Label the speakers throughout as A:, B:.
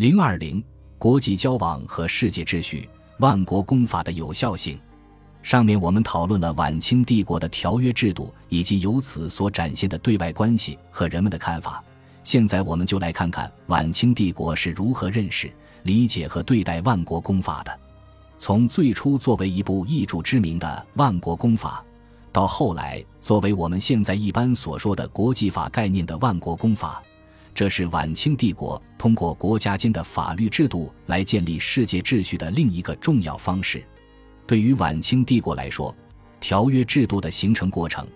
A: 零二零国际交往和世界秩序，万国公法的有效性。上面我们讨论了晚清帝国的条约制度以及由此所展现的对外关系和人们的看法。现在我们就来看看晚清帝国是如何认识、理解和对待万国公法的。从最初作为一部译著知名的万国公法，到后来作为我们现在一般所说的国际法概念的万国公法。这是晚清帝国通过国家间的法律制度来建立世界秩序的另一个重要方式。对于晚清帝国来说，条约制度的形成过程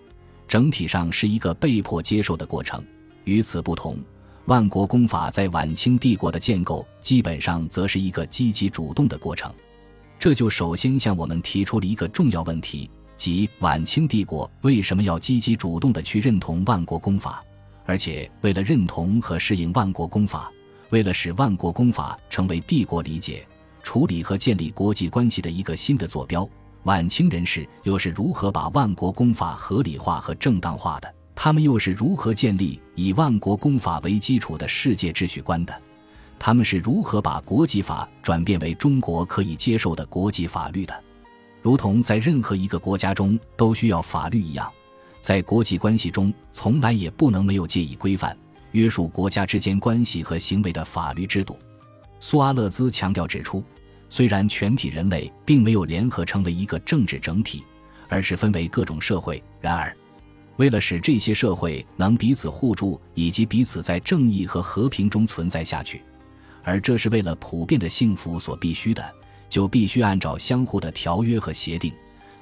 A: 整体上是一个被迫接受的过程。与此不同，万国公法在晚清帝国的建构基本上则是一个积极主动的过程。这就首先向我们提出了一个重要问题，即晚清帝国为什么要积极主动地去认同万国公法？而且，为了认同和适应万国公法，为了使万国公法成为帝国理解、处理和建立国际关系的一个新的坐标，晚清人士又是如何把万国公法合理化和正当化的？他们又是如何建立以万国公法为基础的世界秩序观的？他们是如何把国际法转变为中国可以接受的国际法律的？如同在任何一个国家中都需要法律一样。在国际关系中，从来也不能没有借以规范、约束国家之间关系和行为的法律制度。苏阿勒兹强调指出，虽然全体人类并没有联合成为一个政治整体，而是分为各种社会，然而，为了使这些社会能彼此互助以及彼此在正义和和平中存在下去，而这是为了普遍的幸福所必须的，就必须按照相互的条约和协定。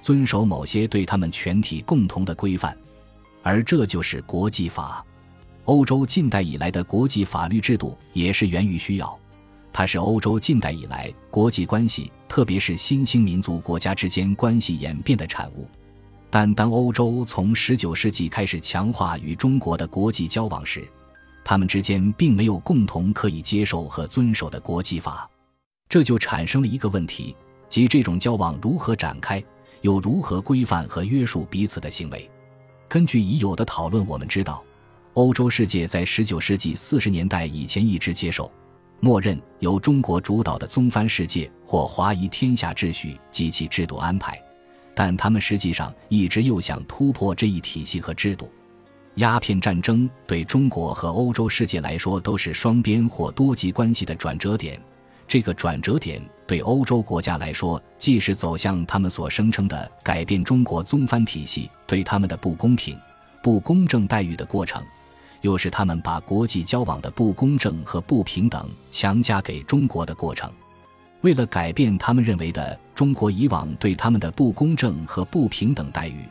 A: 遵守某些对他们全体共同的规范，而这就是国际法。欧洲近代以来的国际法律制度也是源于需要，它是欧洲近代以来国际关系，特别是新兴民族国家之间关系演变的产物。但当欧洲从19世纪开始强化与中国的国际交往时，他们之间并没有共同可以接受和遵守的国际法，这就产生了一个问题，即这种交往如何展开。又如何规范和约束彼此的行为？根据已有的讨论，我们知道，欧洲世界在19世纪40年代以前一直接受、默认由中国主导的宗藩世界或华夷天下秩序及其制度安排，但他们实际上一直又想突破这一体系和制度。鸦片战争对中国和欧洲世界来说都是双边或多极关系的转折点。这个转折点对欧洲国家来说，既是走向他们所声称的改变中国宗藩体系对他们的不公平、不公正待遇的过程，又是他们把国际交往的不公正和不平等强加给中国的过程。为了改变他们认为的中国以往对他们的不公正和不平等待遇，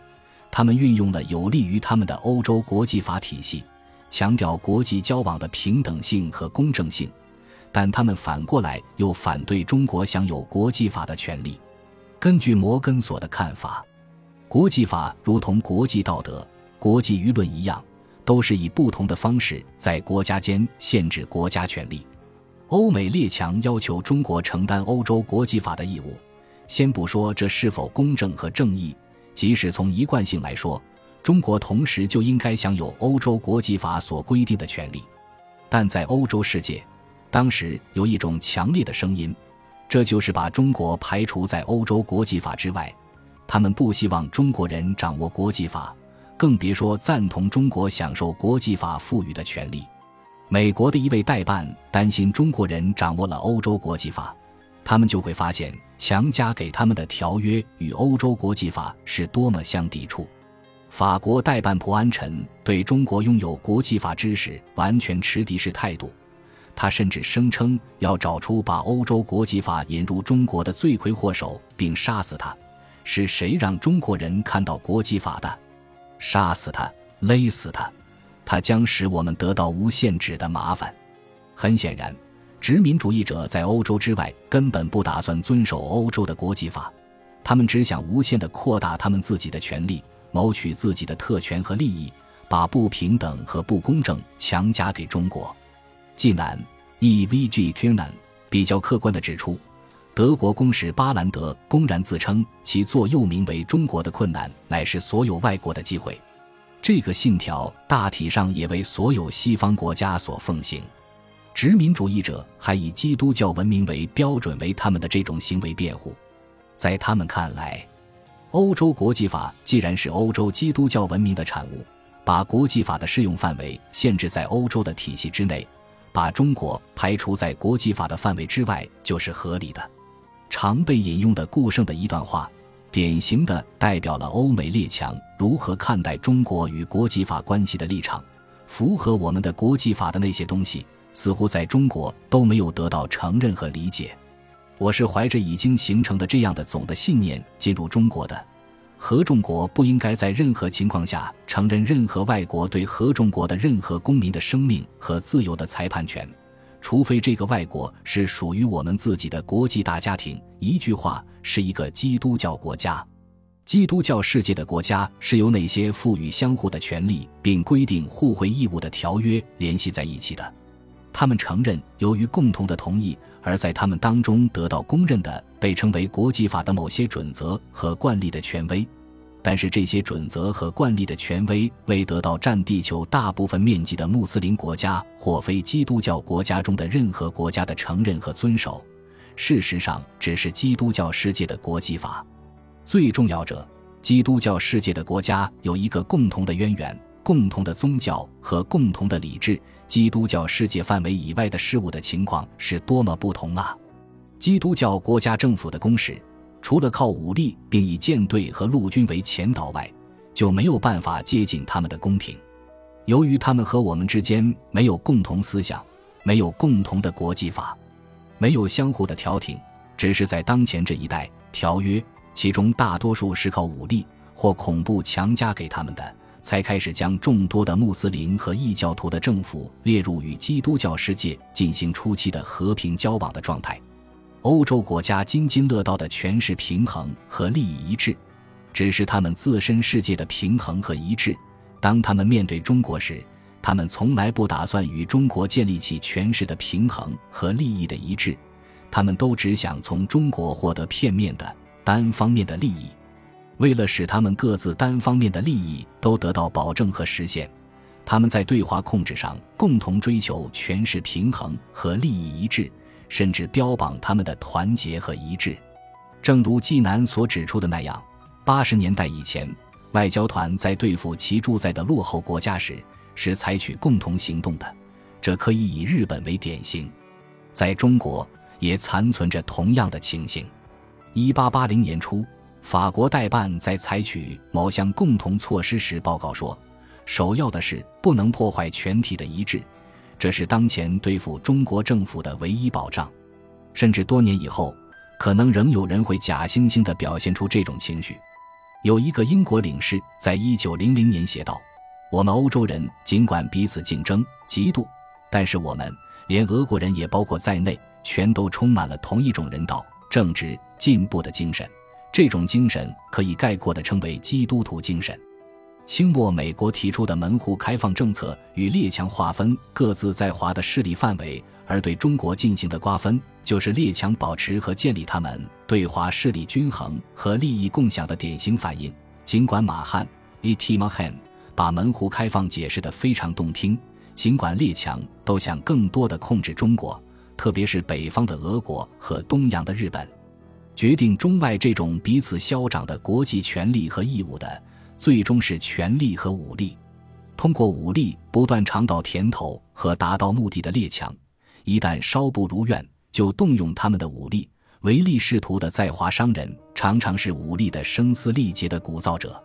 A: 他们运用了有利于他们的欧洲国际法体系，强调国际交往的平等性和公正性。但他们反过来又反对中国享有国际法的权利。根据摩根索的看法，国际法如同国际道德、国际舆论一样，都是以不同的方式在国家间限制国家权利。欧美列强要求中国承担欧洲国际法的义务，先不说这是否公正和正义，即使从一贯性来说，中国同时就应该享有欧洲国际法所规定的权利。但在欧洲世界，当时有一种强烈的声音，这就是把中国排除在欧洲国际法之外。他们不希望中国人掌握国际法，更别说赞同中国享受国际法赋予的权利。美国的一位代办担心中国人掌握了欧洲国际法，他们就会发现强加给他们的条约与欧洲国际法是多么相抵触。法国代办普安臣对中国拥有国际法知识完全持敌视态度。他甚至声称要找出把欧洲国际法引入中国的罪魁祸首，并杀死他。是谁让中国人看到国际法的？杀死他，勒死他，他将使我们得到无限制的麻烦。很显然，殖民主义者在欧洲之外根本不打算遵守欧洲的国际法，他们只想无限地扩大他们自己的权利，谋取自己的特权和利益，把不平等和不公正强加给中国。济南 E.V.G.Kirnan 比较客观地指出，德国公使巴兰德公然自称其座右铭为“中国的困难乃是所有外国的机会”。这个信条大体上也为所有西方国家所奉行。殖民主义者还以基督教文明为标准为他们的这种行为辩护。在他们看来，欧洲国际法既然是欧洲基督教文明的产物，把国际法的适用范围限制在欧洲的体系之内，把中国排除在国际法的范围之外，就是合理的。常被引用的顾盛的一段话。典型的代表了欧美列强如何看待中国与国际法关系的立场。符合我们的国际法的那些东西，似乎在中国都没有得到承认和理解。我是怀着已经形成的这样的总的信念进入中国的。合众国不应该在任何情况下承认任何外国对合众国的任何公民的生命和自由的裁判权。除非这个外国是属于我们自己的国际大家庭，一句话是一个基督教国家。基督教世界的国家是由那些赋予相互的权利并规定互惠义务的条约联系在一起的。他们承认，由于共同的同意，而在他们当中得到公认的被称为国际法的某些准则和惯例的权威。但是这些准则和惯例的权威未得到占地球大部分面积的穆斯林国家或非基督教国家中的任何国家的承认和遵守。事实上，只是基督教世界的国际法。最重要者，基督教世界的国家有一个共同的渊源、共同的宗教和共同的理智。基督教世界范围以外的事物的情况是多么不同啊！基督教国家政府的公使。除了靠武力并以舰队和陆军为前导外，就没有办法接近他们的公平。由于他们和我们之间没有共同思想，没有共同的国际法，没有相互的调停，只是在当前这一代条约，其中大多数是靠武力或恐怖强加给他们的，才开始将众多的穆斯林和异教徒的政府列入与基督教世界进行初期的和平交往的状态。欧洲国家津津乐道的权势平衡和利益一致，只是他们自身世界的平衡和一致。当他们面对中国时，他们从来不打算与中国建立起权势的平衡和利益的一致，他们都只想从中国获得片面的、单方面的利益。为了使他们各自单方面的利益都得到保证和实现，他们在对华控制上共同追求权势平衡和利益一致。甚至标榜他们的团结和一致，正如纪南所指出的那样，八十年代以前，外交团在对付其住在的落后国家时是采取共同行动的，这可以以日本为典型。在中国也残存着同样的情形。一八八零年初，法国代办在采取某项共同措施时报告说，首要的是不能破坏全体的一致。这是当前对付中国政府的唯一保障，甚至多年以后，可能仍有人会假惺惺地表现出这种情绪。有一个英国领事在一九零零年写道：“我们欧洲人尽管彼此竞争、嫉妒，但是我们连俄国人也包括在内，全都充满了同一种人道、正直、进步的精神。这种精神可以概括地称为基督徒精神。”清末美国提出的门户开放政策与列强划分各自在华的势力范围，而对中国进行的瓜分，就是列强保持和建立他们对华势力均衡和利益共享的典型反应。尽管马汉 （E.T. Mahan） 把门户开放解释得非常动听，尽管列强都想更多地控制中国，特别是北方的俄国和东洋的日本，决定中外这种彼此消长的国际权利和义务的。最终是权力和武力，通过武力不断尝到甜头和达到目的的列强，一旦稍不如愿，就动用他们的武力。唯利是图的在华商人常常是武力的声嘶力竭的鼓噪者，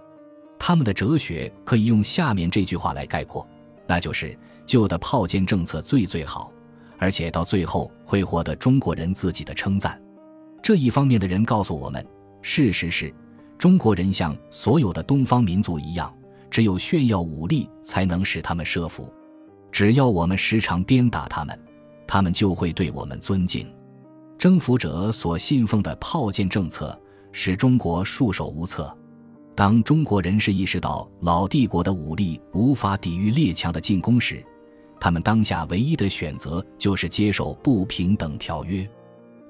A: 他们的哲学可以用下面这句话来概括，那就是旧的炮舰政策最最好，而且到最后会获得中国人自己的称赞。这一方面的人告诉我们，事实是。中国人像所有的东方民族一样，只有炫耀武力才能使他们慑服。只要我们时常鞭打他们，他们就会对我们尊敬。征服者所信奉的炮舰政策使中国束手无策。当中国人士意识到老帝国的武力无法抵御列强的进攻时，他们当下唯一的选择就是接受不平等条约。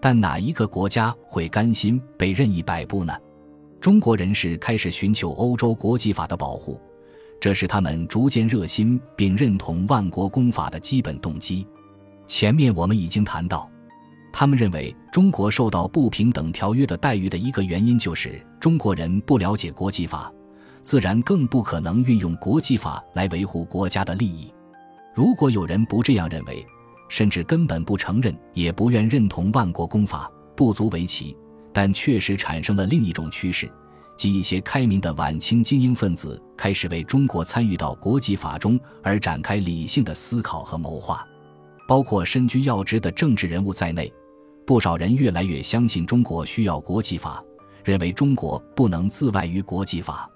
A: 但哪一个国家会甘心被任意摆布呢？中国人士开始寻求欧洲国际法的保护，这是他们逐渐热心并认同万国公法的基本动机。前面我们已经谈到，他们认为中国受到不平等条约的待遇的一个原因就是中国人不了解国际法，自然更不可能运用国际法来维护国家的利益。如果有人不这样认为，甚至根本不承认，也不愿认同万国公法，不足为奇。但确实产生了另一种趋势，即一些开明的晚清精英分子开始为中国参与到国际法中而展开理性的思考和谋划。包括身居要职的政治人物在内，不少人越来越相信中国需要国际法，认为中国不能自外于国际法。